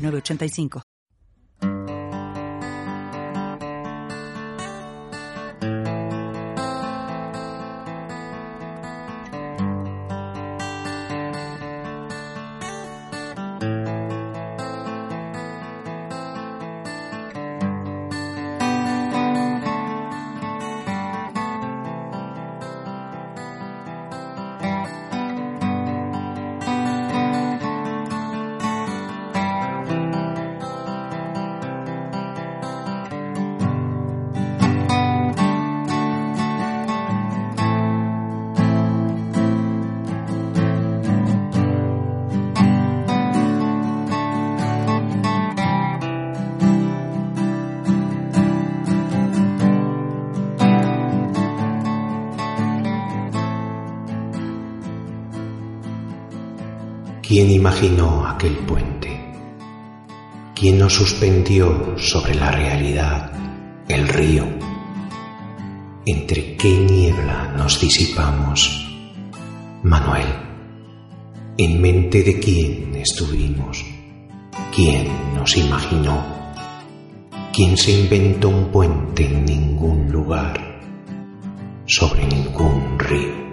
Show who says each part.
Speaker 1: 906985.
Speaker 2: ¿Quién imaginó aquel puente? ¿Quién nos suspendió sobre la realidad, el río? ¿Entre qué niebla nos disipamos? Manuel, ¿en mente de quién estuvimos? ¿Quién nos imaginó? ¿Quién se inventó un puente en ningún lugar, sobre ningún río?